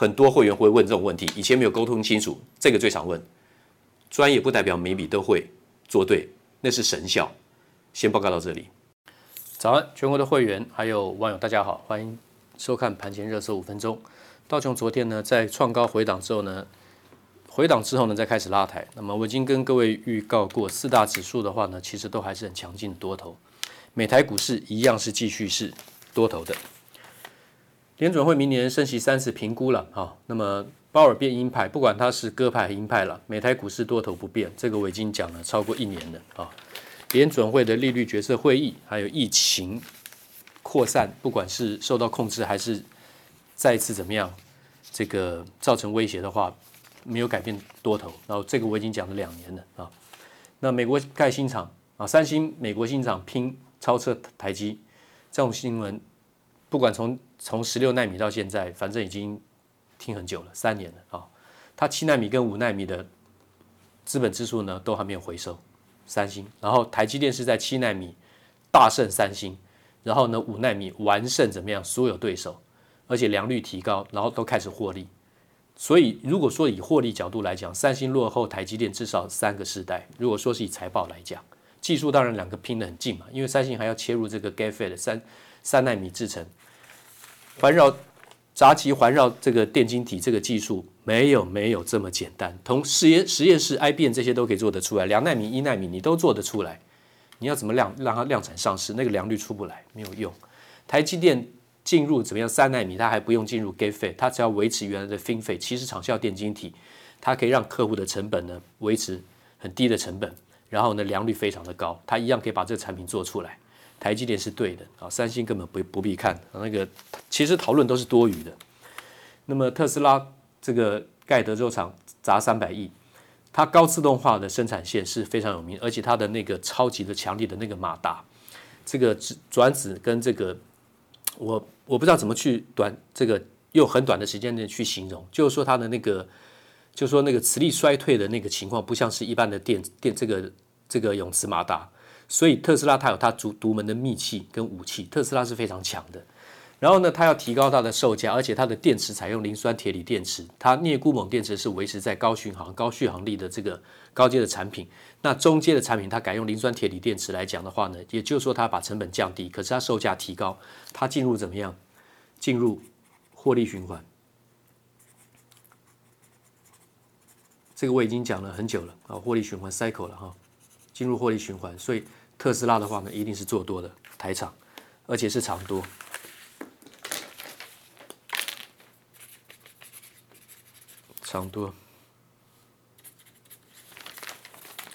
很多会员会问这种问题，以前没有沟通清楚，这个最常问。专业不代表每笔都会做对，那是神效。先报告到这里。早安，全国的会员还有网友，大家好，欢迎收看盘前热搜五分钟。道琼昨天呢，在创高回档之后呢，回档之后呢，再开始拉抬。那么我已经跟各位预告过，四大指数的话呢，其实都还是很强劲多头。美台股市一样是继续是多头的。联准会明年升息三次评估了，哈，那么鲍尔变鹰派，不管他是鸽派还是鹰派了，美台股市多头不变，这个我已经讲了超过一年了啊。联准会的利率决策会议，还有疫情扩散，不管是受到控制还是再次怎么样，这个造成威胁的话，没有改变多头。然后这个我已经讲了两年了啊。那美国盖新厂啊，三星美国新厂拼超车台积，这种新闻。不管从从十六纳米到现在，反正已经听很久了，三年了啊。它七纳米跟五纳米的资本支出呢，都还没有回收。三星，然后台积电是在七纳米大胜三星，然后呢五纳米完胜怎么样所有对手，而且良率提高，然后都开始获利。所以如果说以获利角度来讲，三星落后台积电至少三个世代。如果说是以财报来讲，技术当然两个拼得很近嘛，因为三星还要切入这个 GAA FET 三。三纳米制程，环绕杂极环绕这个电晶体这个技术没有没有这么简单。同实验实验室 IBM 这些都可以做得出来，两纳米一纳米你都做得出来，你要怎么量让它量产上市？那个良率出不来，没有用。台积电进入怎么样三纳米，它还不用进入 Gate 费它只要维持原来的 FinFET，其实场效电晶体，它可以让客户的成本呢维持很低的成本，然后呢良率非常的高，它一样可以把这个产品做出来。台积电是对的啊，三星根本不不必看那个，其实讨论都是多余的。那么特斯拉这个盖德州厂砸三百亿，它高自动化的生产线是非常有名，而且它的那个超级的强力的那个马达，这个转子跟这个我我不知道怎么去短这个用很短的时间内去形容，就是说它的那个，就是说那个磁力衰退的那个情况，不像是一般的电电这个这个永磁马达。所以特斯拉它有它独独门的秘器跟武器，特斯拉是非常强的。然后呢，它要提高它的售价，而且它的电池采用磷酸铁锂电池，它镍钴锰电池是维持在高巡航、高续航力的这个高阶的产品。那中阶的产品，它改用磷酸铁锂电池来讲的话呢，也就是说它把成本降低，可是它售价提高，它进入怎么样？进入获利循环。这个我已经讲了很久了啊，获利循环 cycle 了哈，进入获利循环，所以特斯拉的话呢，一定是做多的台厂，而且是长多。长多，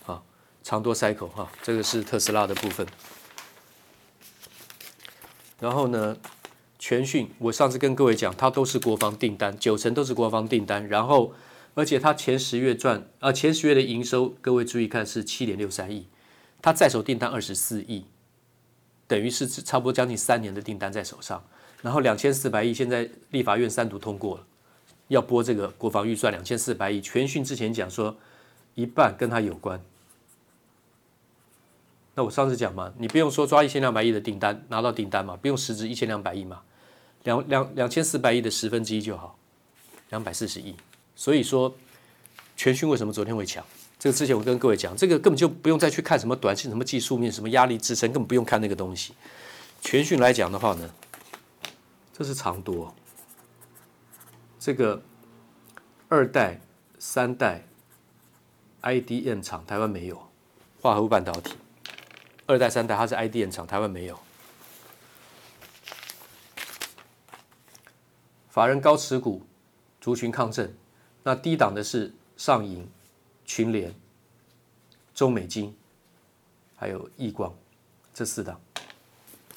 好，长多 cycle 哈，这个是特斯拉的部分。然后呢，全讯，我上次跟各位讲，它都是国防订单，九成都是国防订单。然后，而且它前十月赚啊，前十月的营收，各位注意看是七点六三亿，他在手订单二十四亿，等于是差不多将近三年的订单在手上。然后两千四百亿，现在立法院三读通过了。要拨这个国防预算两千四百亿，全讯之前讲说一半跟他有关。那我上次讲嘛，你不用说抓一千两百亿的订单拿到订单嘛，不用实质一千两百亿嘛，两两两千四百亿的十分之一就好，两百四十亿。所以说全讯为什么昨天会强？这个之前我跟各位讲，这个根本就不用再去看什么短线、什么技术面、什么压力支撑，根本不用看那个东西。全讯来讲的话呢，这是长多。这个二代、三代 IDM 厂台湾没有，化合物半导体二代、三代它是 IDM 厂台湾没有。法人高持股，族群抗震，那低档的是上银、群联、中美金，还有亿光，这四档，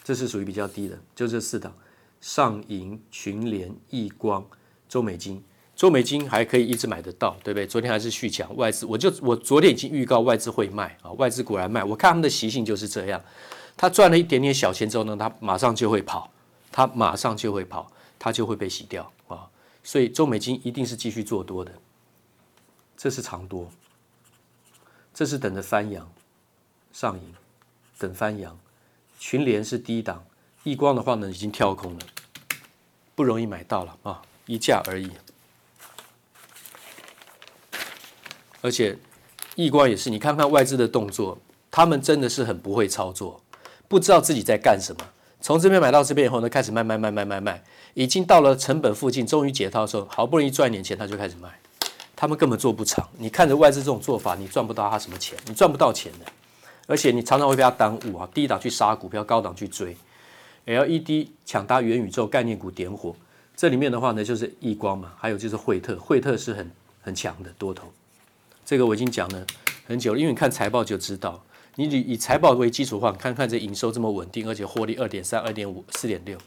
这是属于比较低的，就这四档：上银、群联、亿光。中美金，中美金还可以一直买得到，对不对？昨天还是续强，外资我就我昨天已经预告外资会卖啊，外资果然卖。我看他们的习性就是这样，他赚了一点点小钱之后呢，他马上就会跑，他马上就会跑，他就会被洗掉啊。所以中美金一定是继续做多的，这是长多，这是等着翻阳上影，等翻阳。群联是低档，亿光的话呢已经跳空了，不容易买到了啊。一价而已，而且亿光也是，你看看外资的动作，他们真的是很不会操作，不知道自己在干什么。从这边买到这边以后呢，开始卖卖卖卖卖卖，已经到了成本附近，终于解套的时候，好不容易赚点钱，他就开始卖。他们根本做不长，你看着外资这种做法，你赚不到他什么钱，你赚不到钱的，而且你常常会被他耽误啊。低档去杀股票，高档去追，LED 抢搭元宇宙概念股点火。这里面的话呢，就是亿光嘛，还有就是惠特，惠特是很很强的多头。这个我已经讲了很久了，因为你看财报就知道，你以以财报为基础的话，看看这营收这么稳定，而且获利二点三、二点五、四点六，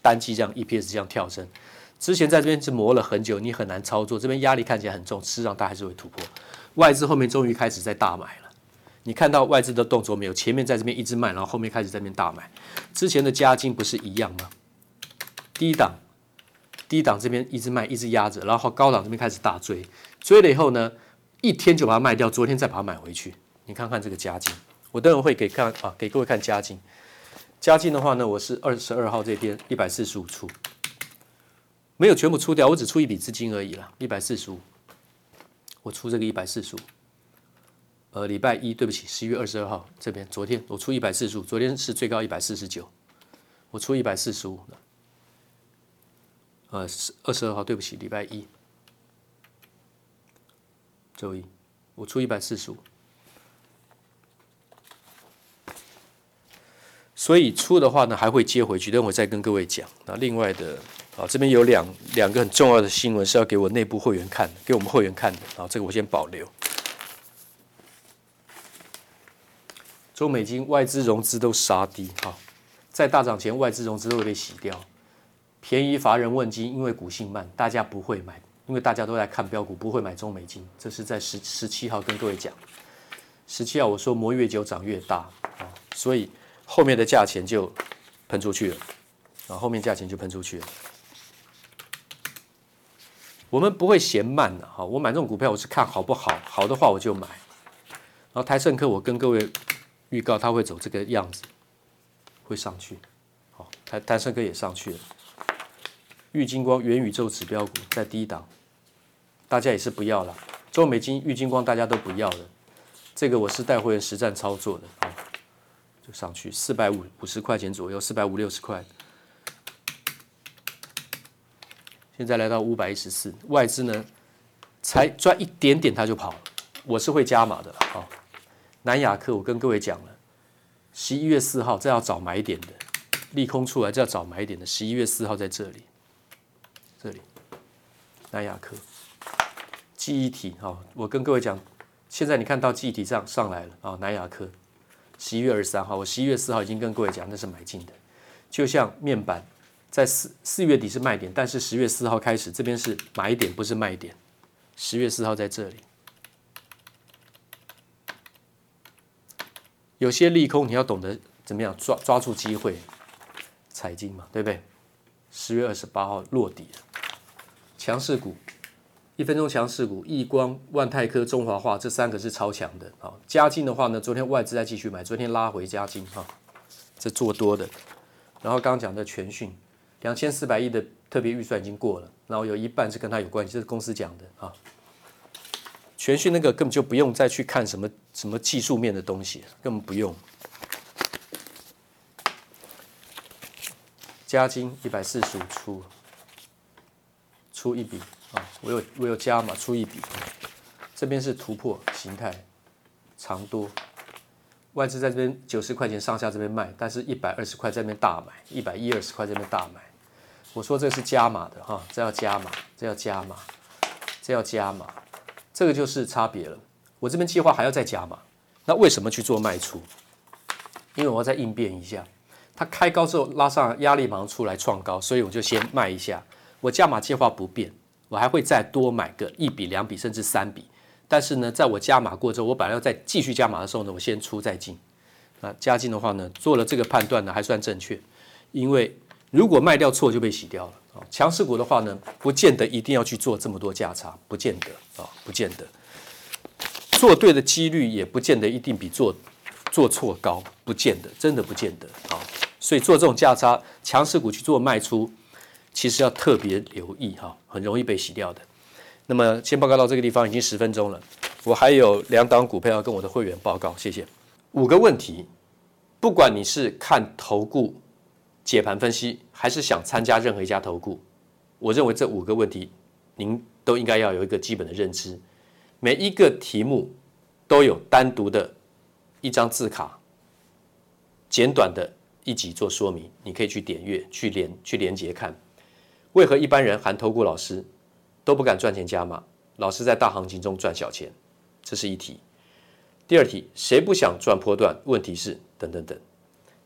单季这样 EPS 这样跳升。之前在这边是磨了很久，你很难操作，这边压力看起来很重，事实上它还是会突破。外资后面终于开始在大买了，你看到外资的动作没有？前面在这边一直卖，然后后面开始在这边大买。之前的加金不是一样吗？低档。低档这边一直卖，一直压着，然后高档这边开始大追，追了以后呢，一天就把它卖掉，昨天再把它买回去。你看看这个加金，我等会会给看啊，给各位看加金。加金的话呢，我是二十二号这边一百四十五出，没有全部出掉，我只出一笔资金而已啦，一百四十五，我出这个一百四十五。呃，礼拜一对不起，十一月二十二号这边，昨天我出一百四十五，昨天是最高一百四十九，我出一百四十五。呃，二十二号，对不起，礼拜一，周一，我出一百四十五，所以出的话呢，还会接回去，等我再跟各位讲。那另外的啊，这边有两两个很重要的新闻是要给我内部会员看，给我们会员看的啊，这个我先保留。中美金外资融资都杀低哈，在大涨前外资融资都会被洗掉。便宜乏人问津，因为股性慢，大家不会买，因为大家都在看标股，不会买中美金。这是在十十七号跟各位讲，十七号我说磨越久涨越大啊，所以后面的价钱就喷出去了啊，后面价钱就喷出去了。我们不会嫌慢的哈，我买这种股票我是看好不好，好的话我就买。然后台盛科我跟各位预告它会走这个样子，会上去。好，台台盛科也上去了。玉金光元宇宙指标股在低档，大家也是不要了。中美金、玉金光大家都不要了。这个我是带会员实战操作的啊，就上去四百五五十块钱左右，四百五六十块。现在来到五百一十四，外资呢才赚一点点它就跑了，我是会加码的啊。南亚科我跟各位讲了，十一月四号这要找买点的，利空出来这要找买点的，十一月四号在这里，这里南亚科记忆体哈，我跟各位讲，现在你看到记忆体上上来了啊，南亚科十一月二十三号，我十一月四号已经跟各位讲那是买进的，就像面板。在四四月底是卖点，但是十月四号开始，这边是买点，不是卖点。十月四号在这里，有些利空你要懂得怎么样抓抓住机会，踩进嘛，对不对？十月二十八号落底了，强势股，一分钟强势股，亿光、万泰科、中华化这三个是超强的啊。嘉晶的话呢，昨天外资在继续买，昨天拉回嘉晶哈，这做多的。然后刚刚讲的全讯。两千四百亿的特别预算已经过了，然后有一半是跟他有关系，这是公司讲的啊。全讯那个根本就不用再去看什么什么技术面的东西，根本不用。加金一百四十五出，出一笔啊，我有我有加码，出一笔。这边是突破形态，长多。外资在这边九十块钱上下这边卖，但是一百二十块在这边大买，一百一二十块这边大买。我说这是加码的哈，这要加码，这要加码，这要加码，这个就是差别了。我这边计划还要再加码，那为什么去做卖出？因为我要再应变一下，它开高之后拉上压力马上出来创高，所以我就先卖一下。我加码计划不变，我还会再多买个一笔、两笔甚至三笔。但是呢，在我加码过之后，我本来要再继续加码的时候呢，我先出再进。那加进的话呢，做了这个判断呢，还算正确，因为。如果卖掉错就被洗掉了啊！强势股的话呢，不见得一定要去做这么多价差，不见得啊，不见得做对的几率也不见得一定比做做错高，不见得，真的不见得啊！所以做这种价差，强势股去做卖出，其实要特别留意哈，很容易被洗掉的。那么先报告到这个地方，已经十分钟了，我还有两档股票要跟我的会员报告，谢谢。五个问题，不管你是看投顾。解盘分析，还是想参加任何一家投顾？我认为这五个问题，您都应该要有一个基本的认知。每一个题目都有单独的一张字卡，简短的一集做说明，你可以去点阅、去连、去连接看。为何一般人含投顾老师都不敢赚钱加码？老师在大行情中赚小钱，这是一题。第二题，谁不想赚波段？问题是等等等。